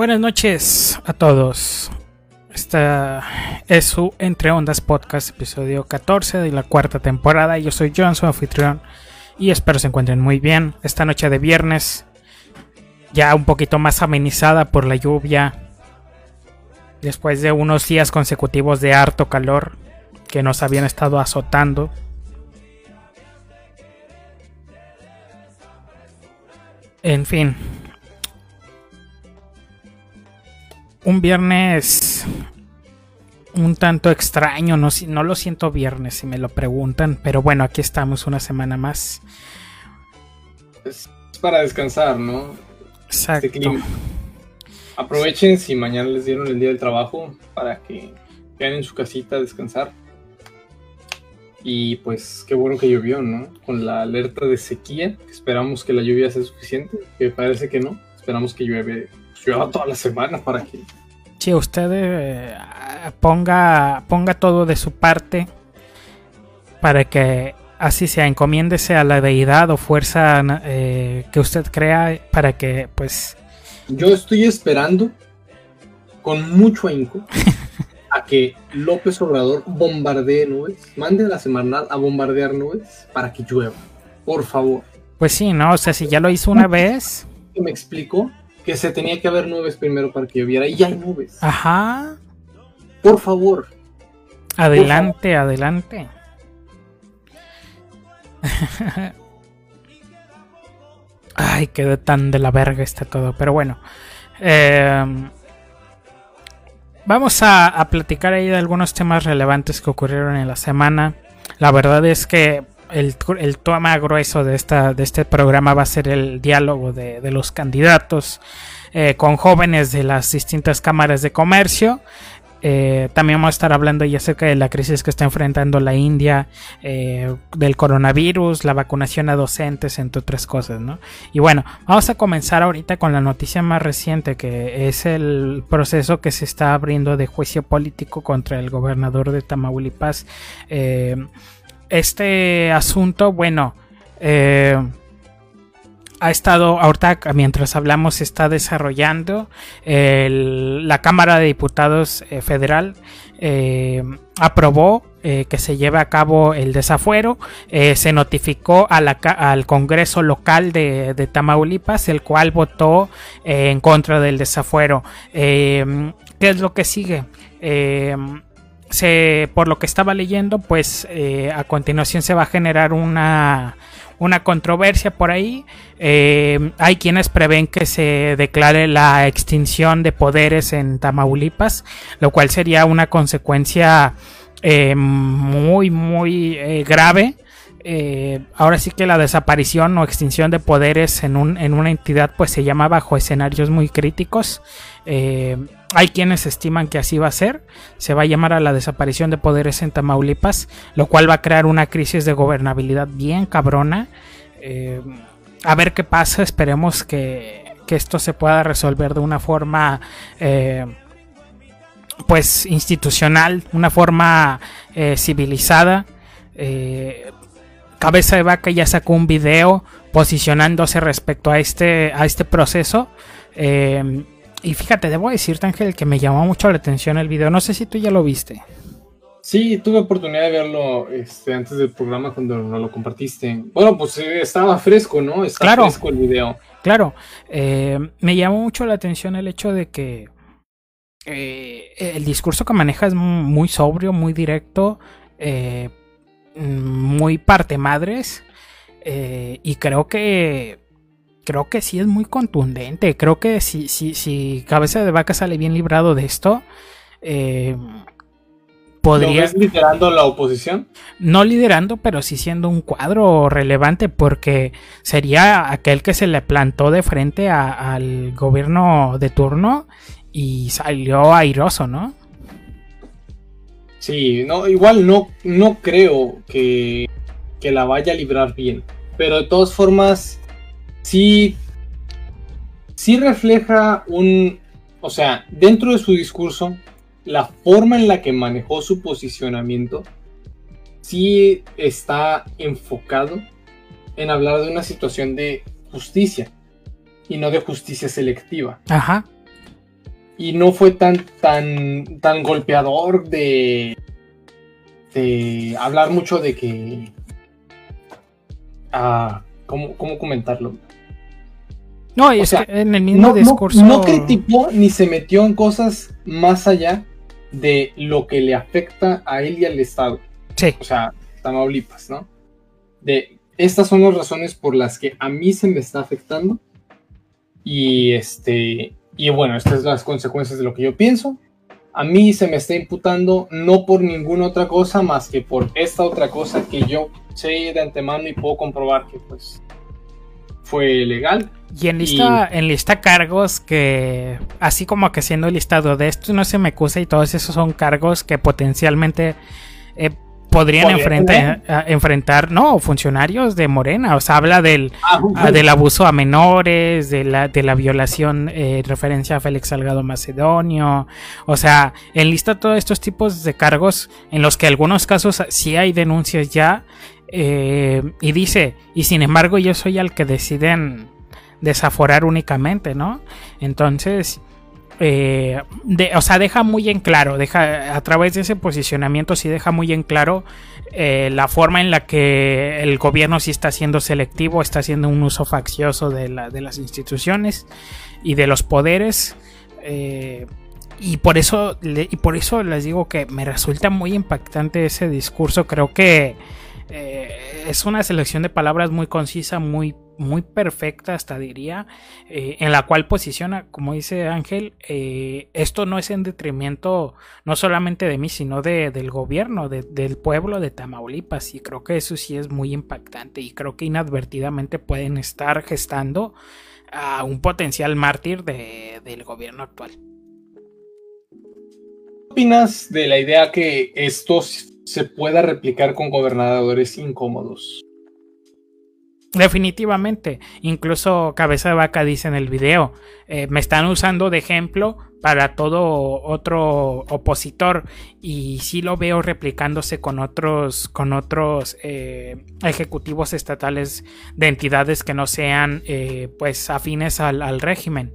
Buenas noches a todos. Esta es su Entre Ondas Podcast, episodio 14 de la cuarta temporada. Yo soy John, su anfitrión, y espero se encuentren muy bien. Esta noche de viernes, ya un poquito más amenizada por la lluvia, después de unos días consecutivos de harto calor que nos habían estado azotando. En fin, un viernes un tanto extraño, no, no lo siento viernes si me lo preguntan, pero bueno, aquí estamos una semana más. Es para descansar, ¿no? Exacto. Este Aprovechen si mañana les dieron el día del trabajo para que queden en su casita a descansar. Y pues qué bueno que llovió, ¿no? Con la alerta de sequía, esperamos que la lluvia sea suficiente, que parece que no. Esperamos que llueve llueva toda la semana para que... Sí, usted eh, ponga, ponga todo de su parte para que así sea, encomiéndese a la deidad o fuerza eh, que usted crea para que pues... Yo estoy esperando con mucho ahínco a que López Obrador bombardee nubes, mande a la semana a bombardear nubes para que llueva, por favor. Pues sí, ¿no? O sea, si ya lo hizo una vez... Me explico que se tenía que haber nubes primero para que lloviera y ya hay nubes. Ajá. Por favor. Adelante, adelante. Ay, quedó tan de la verga está todo. Pero bueno. Em, vamos a, platicar ahí de algunos temas relevantes que ocurrieron en la semana. La verdad es que el, el tema grueso de, esta, de este programa va a ser el diálogo de, los candidatos eh, con jóvenes de las distintas cámaras de comercio. Eh, también vamos a estar hablando ya acerca de la crisis que está enfrentando la India, eh, del coronavirus, la vacunación a docentes, entre otras cosas, ¿no? Y bueno, vamos a comenzar ahorita con la noticia más reciente, que es el proceso que se está abriendo de juicio político contra el gobernador de Tamaulipas. Este asunto, bueno, ha estado, ahorita mientras hablamos, está desarrollando. la Cámara de Diputados eh, Federal eh, aprobó eh, que se lleve a cabo el desafuero. se notificó al Congreso local de, Tamaulipas, el cual votó en contra del desafuero. ¿Qué es lo que sigue? Se, por lo que estaba leyendo, pues a continuación se va a generar una una controversia por ahí. Eh, hay quienes prevén que se declare la extinción de poderes en Tamaulipas, lo cual sería una consecuencia eh, muy, muy eh, ahora sí que la desaparición o extinción de poderes en, un, en una entidad pues se llama bajo escenarios muy críticos. Hay quienes estiman que así va a ser, se va a llamar a la desaparición de poderes en Tamaulipas, lo cual va a crear una crisis de gobernabilidad bien cabrona. Eh, a ver qué pasa, esperemos que, esto se pueda resolver de una forma eh, pues institucional, una forma eh, civilizada. Cabeza de Vaca ya sacó un video posicionándose respecto a este, a este proceso. Y fíjate, debo decirte, Ángel, que me llamó mucho la atención el video. No sé si tú ya lo viste. Sí, tuve oportunidad de verlo este, antes del programa cuando no lo compartiste. Bueno, pues eh, estaba fresco, ¿no? Estaba fresco el video. Claro, eh, me llamó mucho la atención el hecho de que eh, el discurso que maneja es muy sobrio, muy directo, muy parte madres. y creo que creo que sí es muy contundente. Creo que si, si, si Cabeza de Vaca sale bien librado de esto, eh, podría. ¿Lo liderando la oposición? No liderando, pero sí siendo un cuadro relevante, porque sería aquel que se le plantó de frente al gobierno de turno y salió airoso, ¿no? Sí, no, igual no, no creo que, que la vaya a librar bien. Pero de todas formas, sí, sí refleja un, o sea, dentro de su discurso, la forma en la que manejó su posicionamiento, sí está enfocado en hablar de una situación de justicia y no de justicia selectiva. Ajá. Y no fue tan, tan, tan golpeador de, de hablar mucho de que... Ah, ¿cómo, ¿Cómo comentarlo? No, y en el mismo discurso. No, criticó ni se metió en cosas más allá de lo que le afecta a él y al Estado. Sí. O sea, Tamaulipas, ¿no? De estas son las razones por las que a mí se me está afectando. Y este. Y bueno, estas son las consecuencias de lo que yo pienso. A mí se me está imputando no por ninguna otra cosa más que por esta otra cosa que yo sé de antemano y puedo comprobar que pues fue legal. Y en lista, en lista cargos que, así como que siendo listado de esto no se me acusa y todos esos son cargos que potencialmente eh, podrían enfrentar, enfrentar, no, funcionarios de Morena. O sea, habla del, ah, ah, del abuso a menores, de la, de la violación, eh, referencia a Félix Salgado Macedonio. O sea, enlista todos estos tipos de cargos en los que algunos casos sí hay denuncias ya. Eh, y dice, y sin embargo yo soy el que deciden desaforar únicamente, ¿no? Entonces, eh, o sea, deja muy en claro, deja a través de ese posicionamiento sí deja muy en claro eh, la forma en la que el gobierno sí está siendo selectivo, está haciendo un uso faccioso de, las instituciones y de los poderes. Eh, y por eso y por eso les digo que me resulta muy impactante ese discurso. Creo que es una selección de palabras muy concisa, muy muy perfecta, hasta diría, eh, en la cual posiciona, como dice Ángel, eh, esto no es en detrimento no solamente de mí, sino de, del gobierno, del pueblo de Tamaulipas, y creo que eso sí es muy impactante, y creo que inadvertidamente pueden estar gestando a un potencial mártir del gobierno actual. ¿Qué opinas de la idea que esto se pueda replicar con gobernadores incómodos? Definitivamente, incluso Cabeza de Vaca dice en el video, eh, me están usando de ejemplo para todo otro opositor y sí lo veo replicándose con otros, con otros eh, ejecutivos estatales de entidades que no sean eh, pues afines al, régimen.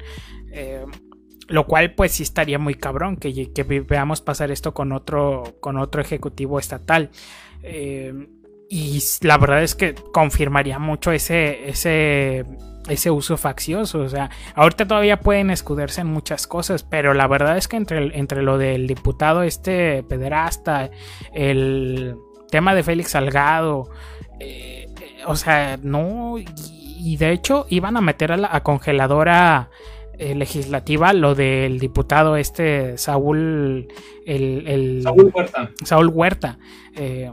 Lo cual pues sí estaría muy cabrón que, que, veamos pasar esto con otro, con otro ejecutivo estatal. Y la verdad es que confirmaría mucho ese, ese, ese uso faccioso. O sea, ahorita todavía pueden escudarse en muchas cosas, pero la verdad es que entre, entre lo del diputado este pederasta, el tema de Félix Salgado, eh, o sea, no. Y, de hecho iban a meter a la congeladora eh, legislativa lo del diputado este Saúl. El, Saúl Huerta. Saúl Huerta. Eh,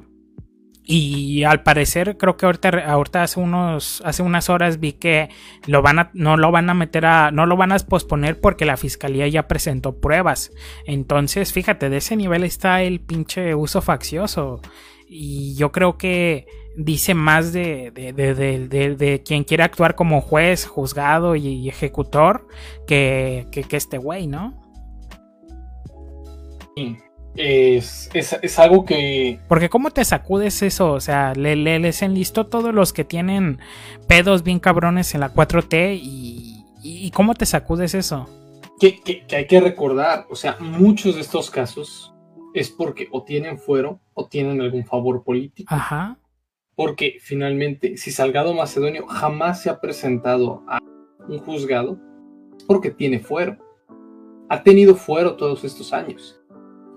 y al parecer, creo que ahorita, ahorita hace unos, hace unas horas vi que lo van a, no lo van a meter a, no lo van a posponer porque la fiscalía ya presentó pruebas. Entonces, fíjate, de ese nivel está el pinche uso faccioso. Y yo creo que dice más de, de, de, de quien quiere actuar como juez, juzgado y, ejecutor que, que, que este güey, ¿no? Sí es, es, algo que... Porque ¿cómo te sacudes eso? O sea, le, les enlistó todos los que tienen pedos bien cabrones en la 4T y, y ¿cómo te sacudes eso? Que, que, hay que recordar, o sea, muchos de estos casos es porque o tienen fuero o tienen algún favor político. Ajá. Porque finalmente, si Salgado Macedonio jamás se ha presentado a un juzgado, porque tiene fuero. Ha tenido fuero todos estos años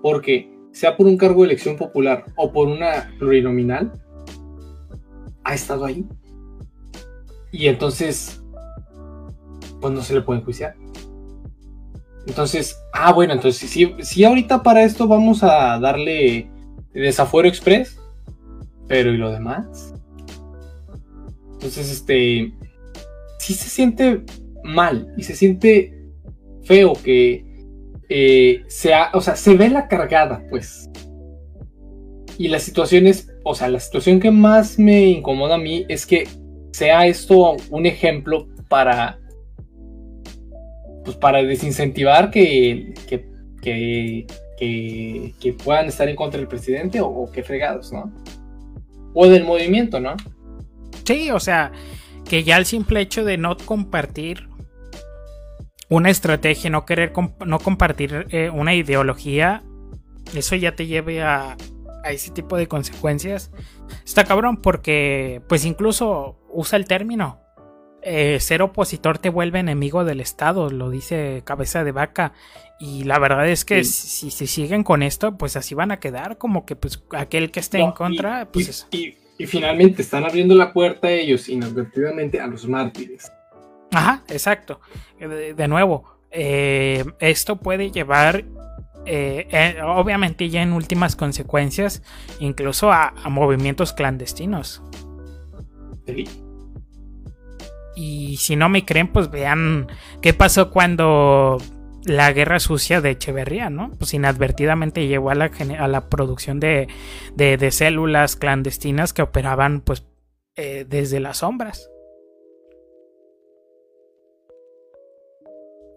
porque sea por un cargo de elección popular o por una plurinominal, ha estado ahí. Y entonces, pues no se le puede enjuiciar. Entonces, ah, bueno, entonces si, si ahorita para esto vamos a darle desafuero express, pero ¿y lo demás? Entonces, este, sí se siente mal y se siente feo que eh, o sea, se ve la cargada, pues. Y la situación es, o sea, la situación que más me incomoda a mí es que sea esto un ejemplo para, pues para desincentivar que, que, que, que, puedan estar en contra del presidente o, o que fregados, ¿no? O del movimiento, ¿no? Sí, o sea, que ya el simple hecho de no compartir una estrategia, no querer no compartir eh, una ideología, eso ya te lleve a, a ese tipo de consecuencias. Está cabrón porque pues incluso usa el término. Eh, ser opositor te vuelve enemigo del Estado, lo dice cabeza de vaca. Y la verdad es que si, si, siguen con esto, pues así van a quedar, como que pues aquel que esté en contra, pues... Y, finalmente están abriendo la puerta a ellos inadvertidamente a los mártires. Ajá, exacto. De, nuevo, eh, esto puede llevar eh, obviamente ya en últimas consecuencias, incluso a, movimientos clandestinos. Y si no me creen, pues vean qué pasó cuando la guerra sucia de Echeverría, ¿no? Pues inadvertidamente llegó a la, a la producción de, de, células clandestinas que operaban pues eh, desde las sombras.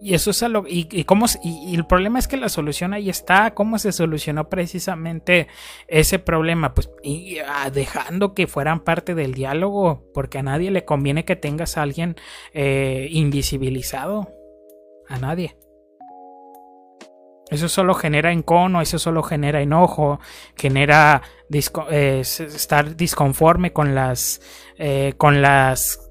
Y eso es algo. Y, y, cómo, y, el problema es que la solución ahí está. ¿Cómo se solucionó precisamente ese problema? Pues ah, dejando que fueran parte del diálogo. Porque a nadie le conviene que tengas a alguien eh, invisibilizado. A nadie. Eso solo genera encono, eso solo genera enojo, genera eh, estar disconforme con las, eh, con las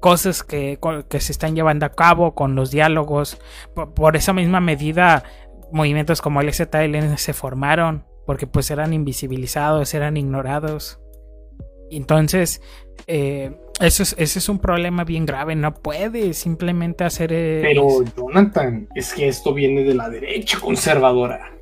cosas que, se están llevando a cabo, con los diálogos. Por, esa misma medida, movimientos como el ZLN se formaron, porque pues eran invisibilizados, eran ignorados. Entonces, eh, eso es, ese es un problema bien grave, no puede simplemente hacer... Pero Jonathan, es que esto viene de la derecha conservadora.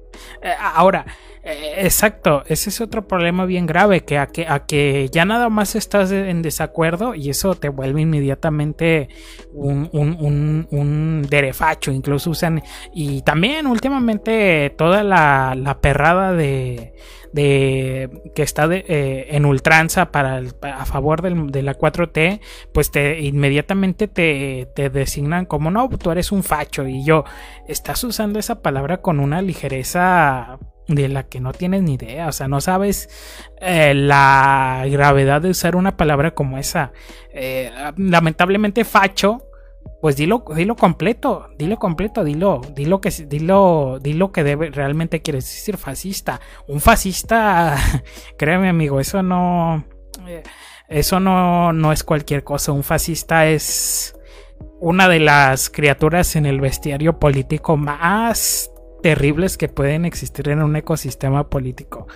Eh, ahora, exacto, ese es otro problema bien grave, que a, que a que ya nada más estás en desacuerdo y eso te vuelve inmediatamente un, un, derefacho, incluso usan, y también últimamente toda la, perrada de, de que está eh, en ultranza para a favor de la 4T, pues te inmediatamente te, te, designan como no, tú eres un facho y yo, estás usando esa palabra con una ligereza de la que no tienes ni idea, o sea, no sabes eh, la gravedad de usar una palabra como esa. Eh, lamentablemente facho, pues dilo, dilo completo, dilo completo, dilo, dilo que, dilo, dilo que realmente quieres decir fascista. Un fascista, créeme amigo, eso no, eh, eso no, no es cualquier cosa. Un fascista es una de las criaturas en el bestiario político más terribles que pueden existir en un ecosistema político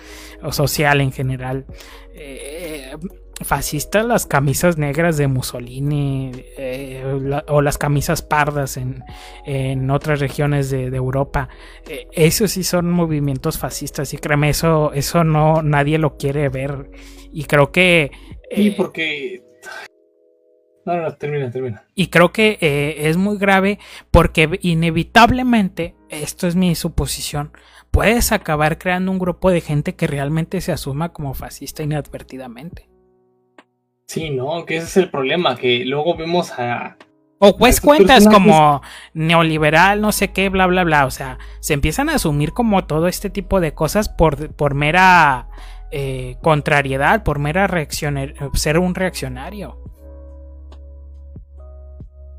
o social en general. Eh, fascistas las camisas negras de Mussolini eh, o las camisas pardas en, en otras regiones de, Europa. Eh, esos sí son movimientos fascistas y créeme, eso, eso no nadie lo quiere ver. Y creo que... y porque no, no, termina, termina. Y creo que eh, es muy grave porque inevitablemente, esto es mi suposición, puedes acabar creando un grupo de gente que realmente se asuma como fascista inadvertidamente. Sí, no, que ese es el problema, que luego vemos a... O pues cuentas como neoliberal, no sé qué, bla, bla, bla. O sea, se empiezan a asumir como todo este tipo de cosas por, por mera eh, contrariedad, por mera reacción, ser un reaccionario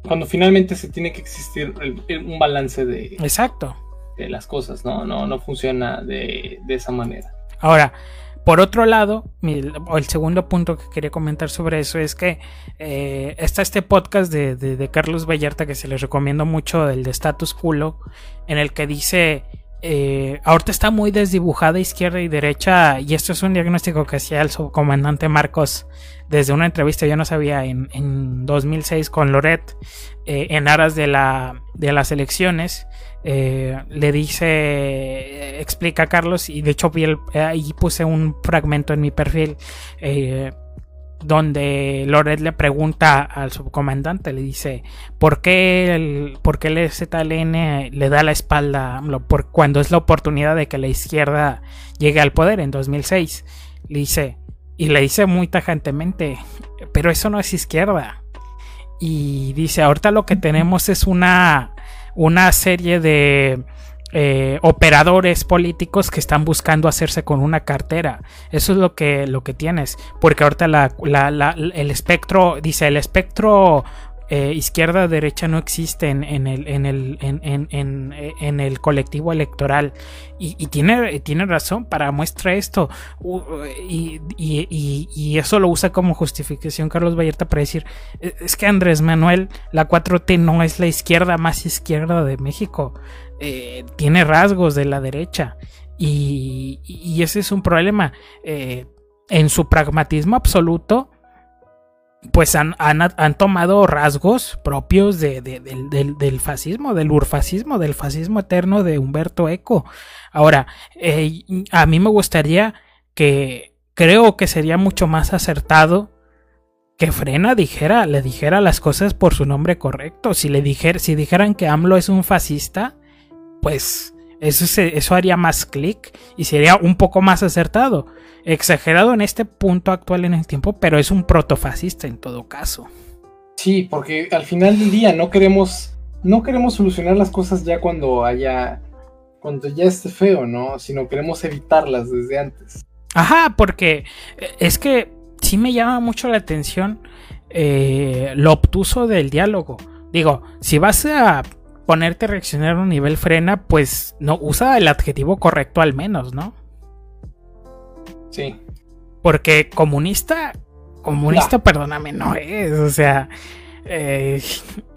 cuando finalmente se tiene que existir un balance de, Exacto. de las cosas, ¿no? No, no funciona de, esa manera. Ahora, por otro lado, el segundo punto que quería comentar sobre eso es que eh, está este podcast de, Carlos Vallarta que se les recomiendo mucho, el de Status Quo, en el que dice, eh, ahorita está muy desdibujada izquierda y derecha, y esto es un diagnóstico que hacía el subcomandante Marcos desde una entrevista, yo no sabía, en, en 2006 con Loret, eh, en aras de, la, de las elecciones, eh, le dice, explica a Carlos, y de hecho ahí puse un fragmento en mi perfil, donde Loret le pregunta al subcomandante, le dice, ¿por qué el, por qué el ZLN le da la espalda por, cuando es la oportunidad de que la izquierda llegue al poder en 2006? Le dice, y le dice muy tajantemente, pero eso no es izquierda. Y dice, ahorita lo que tenemos es una, una serie de eh, operadores políticos que están buscando hacerse con una cartera. Eso es lo que, lo que tienes. Porque ahorita la, el espectro, dice, el espectro eh, izquierda derecha no existe en, el, en, el, colectivo electoral. Y, tiene, tiene razón para muestra esto. y, eso lo usa como justificación Carlos Vallarta para decir, e, es que Andrés Manuel, la 4T no es la izquierda más izquierda de México. Eh, tiene rasgos de la derecha. Y, ese es un problema. Eh, en su pragmatismo absoluto, pues han, tomado rasgos propios del, fascismo, del urfascismo, del fascismo eterno de Humberto Eco. Ahora, eh, a mí me gustaría que creo que sería mucho más acertado que Frena dijera, le dijera las cosas por su nombre correcto. Si le si dijeran que AMLO es un fascista, pues eso, eso haría más clic y sería un poco más acertado exagerado en este punto actual en el tiempo, pero es un protofascista en todo caso. Sí, porque al final del día no queremos, no queremos solucionar las cosas ya cuando haya, cuando ya esté feo, ¿no? Sino queremos evitarlas desde antes. Ajá, porque es que sí me llama mucho la atención eh, lo obtuso del diálogo. Digo, si vas a ponerte a reaccionar a un nivel frena, pues no usa el adjetivo correcto al menos, ¿no? Sí. Porque comunista, comunista, perdóname, no es. O sea, eh,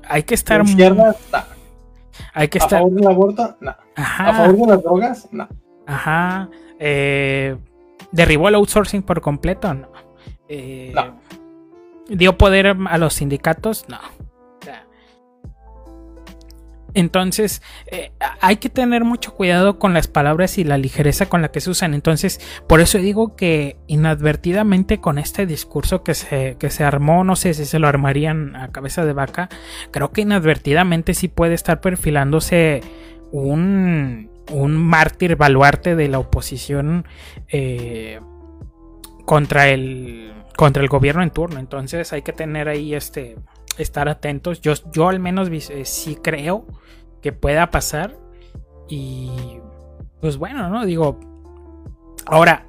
hay que estar. Izquierda, no. Hay que ¿A estar. favor del aborto? No. Ajá. ¿A favor de las drogas? No. Ajá. Eh, ¿Derribó el outsourcing por completo? No. Eh, no. ¿Dio poder a los sindicatos? No. Entonces, eh, hay que tener mucho cuidado con las palabras y la ligereza con la que se usan. Entonces, por eso digo que inadvertidamente con este discurso que se, que se armó, no sé si se lo armarían a cabeza de vaca, creo que inadvertidamente sí puede estar perfilándose un, un mártir baluarte de la oposición eh, contra el contra el gobierno en turno. Entonces hay que tener ahí este estar atentos. Yo, yo al menos eh, sí creo que pueda pasar. Y pues bueno, ¿no? Digo, ahora,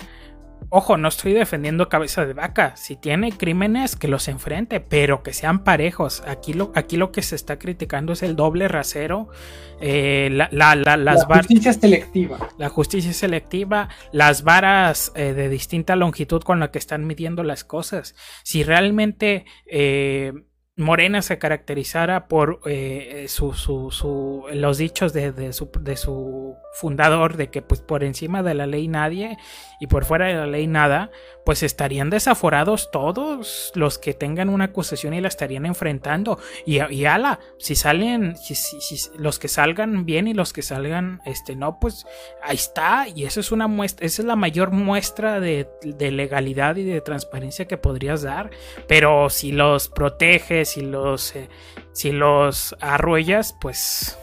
ojo, no estoy defendiendo cabeza de vaca. Si tiene crímenes, que los enfrente, pero que sean parejos. Aquí lo, aquí lo que se está criticando es el doble rasero. Eh, la, justicia selectiva. La justicia selectiva, las varas eh, de distinta longitud con la que están midiendo las cosas. Si realmente Morena se caracterizara por eh, su, su, los dichos de, su, de, su, fundador de que pues por encima de la ley nadie y por fuera de la ley nada, pues estarían desaforados todos los que tengan una acusación y la estarían enfrentando. Y, y ala, si salen, si, si, los que salgan bien y los que salgan, este, no, pues ahí está. Y eso es una muestra, esa es la mayor muestra de, de legalidad y de transparencia que podrías dar. Pero si los proteges, si los, eh, si los arruellas, pues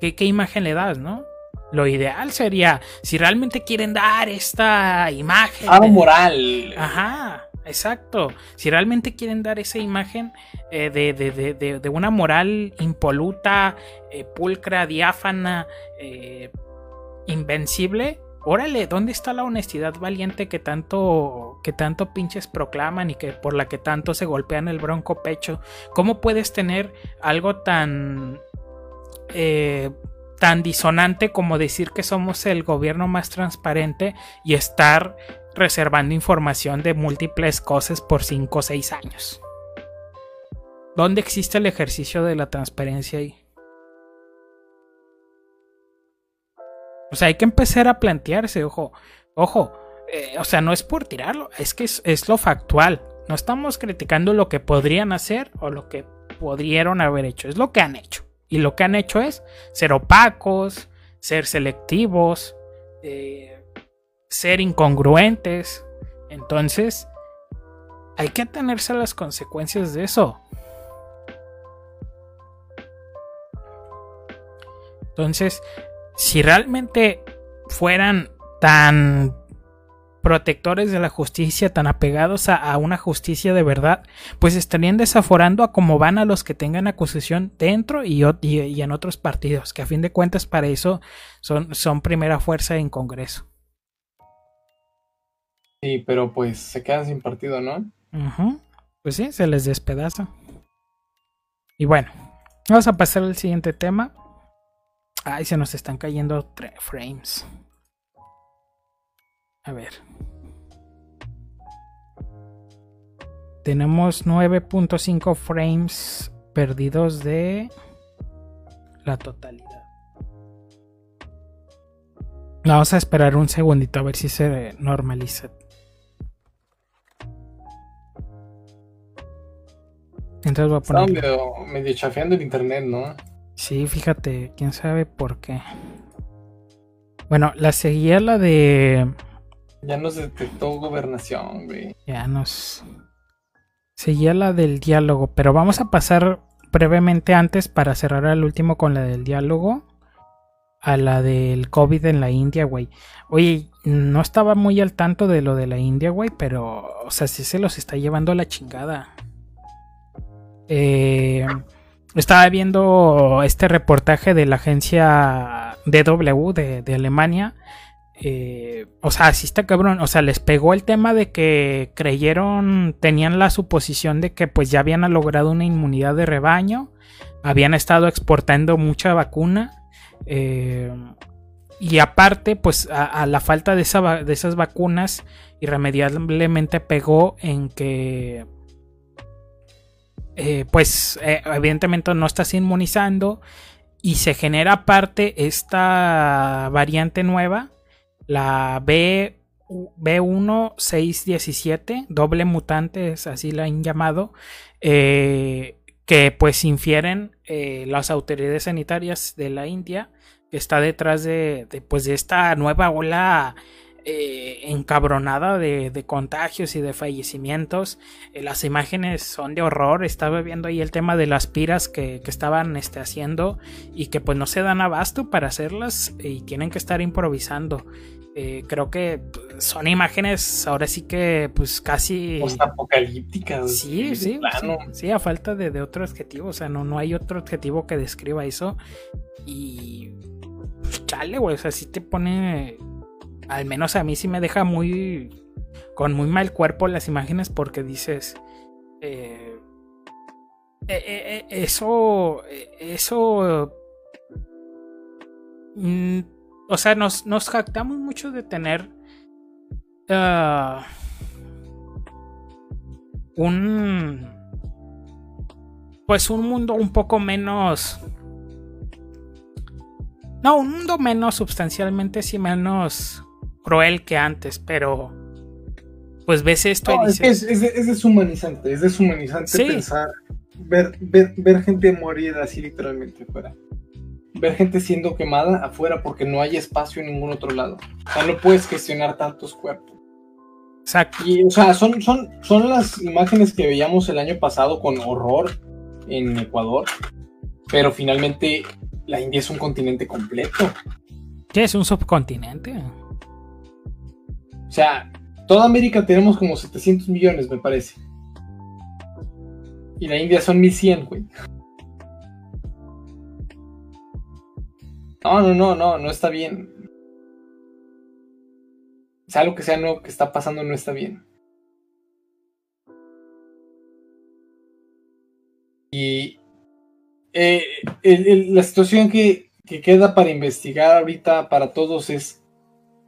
¿Qué, imagen le das, no? Lo ideal sería, si realmente quieren dar esta imagen. Algo moral. Ajá, exacto. Si realmente quieren dar esa imagen eh, de, una moral impoluta, eh, pulcra, diáfana, eh, invencible, órale, ¿dónde está la honestidad valiente que tanto, que tanto pinches proclaman y que por la que tanto se golpean el bronco pecho? ¿Cómo puedes tener algo tan eh, tan disonante como decir que somos el gobierno más transparente y estar reservando información de múltiples cosas por 5 o 6 años. ¿Dónde existe el ejercicio de la transparencia ahí? O sea, hay que empezar a plantearse, ojo, ojo, eh, o sea, no es por tirarlo, es que es, lo factual. No estamos criticando lo que podrían hacer o lo que pudieron haber hecho, es lo que han hecho. Y lo que han hecho es ser opacos, ser selectivos, eh, ser incongruentes. Entonces, hay que atenerse a las consecuencias de eso. Entonces, si realmente fueran tan protectores de la justicia tan apegados a, una justicia de verdad, pues estarían desaforando a como van a los que tengan acusación dentro y, y, en otros partidos, que a fin de cuentas para eso son, son primera fuerza en Congreso. Sí, pero pues se quedan sin partido, ¿no? Pues sí, se les despedaza. Y bueno, vamos a pasar al siguiente tema. Ay, se nos están cayendo frames. A ver. Tenemos 9.5 frames perdidos de la totalidad. Vamos a esperar un segundito a ver si se normaliza. Entonces voy a poner. medio, medio chafeando el internet, ¿no? Sí, fíjate, quién sabe por qué. Bueno, la seguía la de. Ya nos detectó gobernación, güey. Ya nos. Seguía la del diálogo, pero vamos a pasar brevemente antes para cerrar al último con la del diálogo. A la del COVID en la India, güey. Oye, no estaba muy al tanto de lo de la India, güey, pero, o sea, sí se los está llevando a la chingada. Eh, estaba viendo este reportaje de la agencia DW de, de Alemania. Eh, o sea, así está cabrón. O sea, les pegó el tema de que creyeron, tenían la suposición de que pues ya habían logrado una inmunidad de rebaño. Habían estado exportando mucha vacuna. Eh, y aparte, pues a, la falta de, de esas vacunas, irremediablemente pegó en que eh, pues eh, evidentemente no estás inmunizando y se genera aparte esta variante nueva, la B, B1617, doble mutante, es así la han llamado, eh, que pues infieren las autoridades sanitarias de la India que está detrás de, de, pues, de esta nueva ola eh, encabronada de, contagios y de fallecimientos. Eh, las imágenes son de horror. Estaba viendo ahí el tema de las piras que, estaban este, haciendo y que pues no se dan abasto para hacerlas y tienen que estar improvisando. Eh, creo que son imágenes ahora sí que pues casi apocalípticas. Sí, sí, sí, a falta de, otro adjetivo, o sea, no, no hay otro adjetivo que describa eso y pues, chale, güey, o sea, sí te pone al menos a mí sí me deja muy con muy mal cuerpo las imágenes porque dices eh, eh, eh, eso eso mm, o sea nos, nos jactamos mucho de tener ah, un pues un mundo un poco menos no, un mundo menos sustancialmente, sí menos cruel que antes, pero pues ves esto y dices... es, es, deshumanizante, es deshumanizante pensar, ver, ver, ver gente morir así literalmente afuera. Ver gente siendo quemada afuera porque no hay espacio en ningún otro lado. O sea, no puedes gestionar tantos cuerpos. Exacto. Y, o sea, son, son, son las imágenes que veíamos el año pasado con horror en Ecuador. Pero finalmente la India es un continente completo. ¿Qué es un subcontinente? O sea, toda América tenemos como 700 millones, me parece. Y la India son 1100, güey. No, no, no, no, no está bien. Sea lo que sea nuevo que está pasando, no está bien. Y eh, la situación que, que queda para investigar ahorita para todos es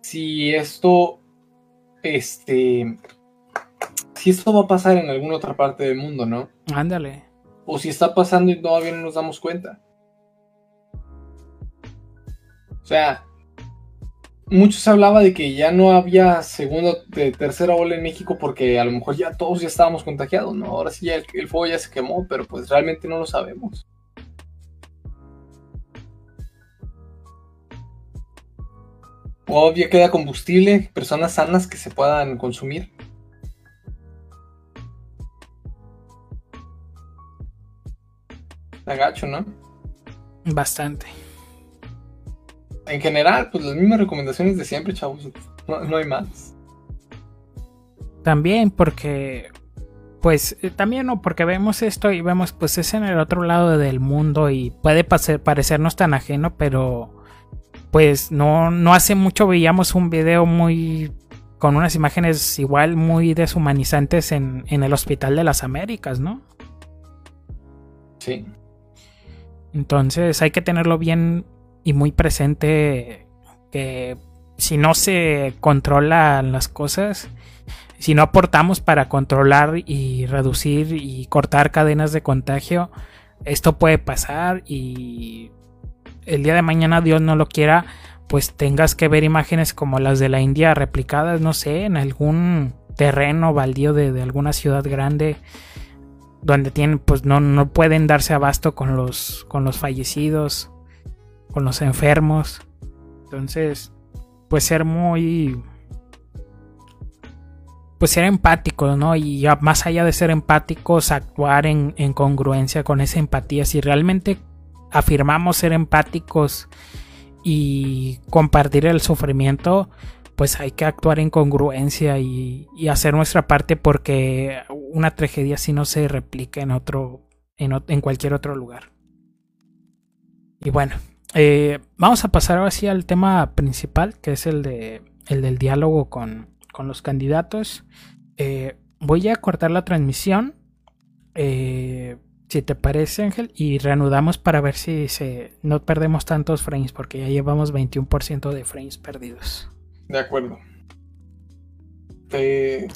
si esto este, si esto va a pasar en alguna otra parte del mundo, ¿no? Ándale. O si está pasando y todavía no nos damos cuenta. O sea, muchos hablaba de que ya no había segunda, de tercera ola en México porque a lo mejor ya todos ya estábamos contagiados, ¿no? Ahora sí ya el, el fuego ya se quemó, pero pues realmente no lo sabemos. Obvio queda combustible, personas sanas que se puedan consumir. Agacho, ¿no? Bastante. En general, pues las mismas recomendaciones de siempre, chavos. No, hay más. También porque pues eh, también no, porque vemos esto y vemos pues es en el otro lado del mundo y puede parecernos tan ajeno, pero pues no, no hace mucho veíamos un video muy con unas imágenes igual muy deshumanizantes en, el Hospital de las Américas, ¿no? Sí. Entonces hay que tenerlo bien y muy presente que si no se controlan las cosas, si no aportamos para controlar y reducir y cortar cadenas de contagio, esto puede pasar y el día de mañana Dios no lo quiera, pues tengas que ver imágenes como las de la India replicadas, no sé, en algún terreno baldío de, alguna ciudad grande donde tienen pues no, no pueden darse abasto con los con los fallecidos con los enfermos entonces pues ser muy pues ser empáticos, ¿no? Y más allá de ser empáticos, actuar en, congruencia con esa empatía. Si realmente afirmamos ser empáticos y compartir el sufrimiento, pues hay que actuar en congruencia y, hacer nuestra parte porque una tragedia así no se replica en otro, en, cualquier otro lugar. Y bueno, eh, vamos a pasar ahora sí al tema principal, que es el, de, el del diálogo con, los candidatos. Eh, voy a cortar la transmisión, eh, si te parece Ángel, y reanudamos para ver si se, no perdemos tantos frames, porque ya llevamos 21% de frames perdidos. De acuerdo. Te,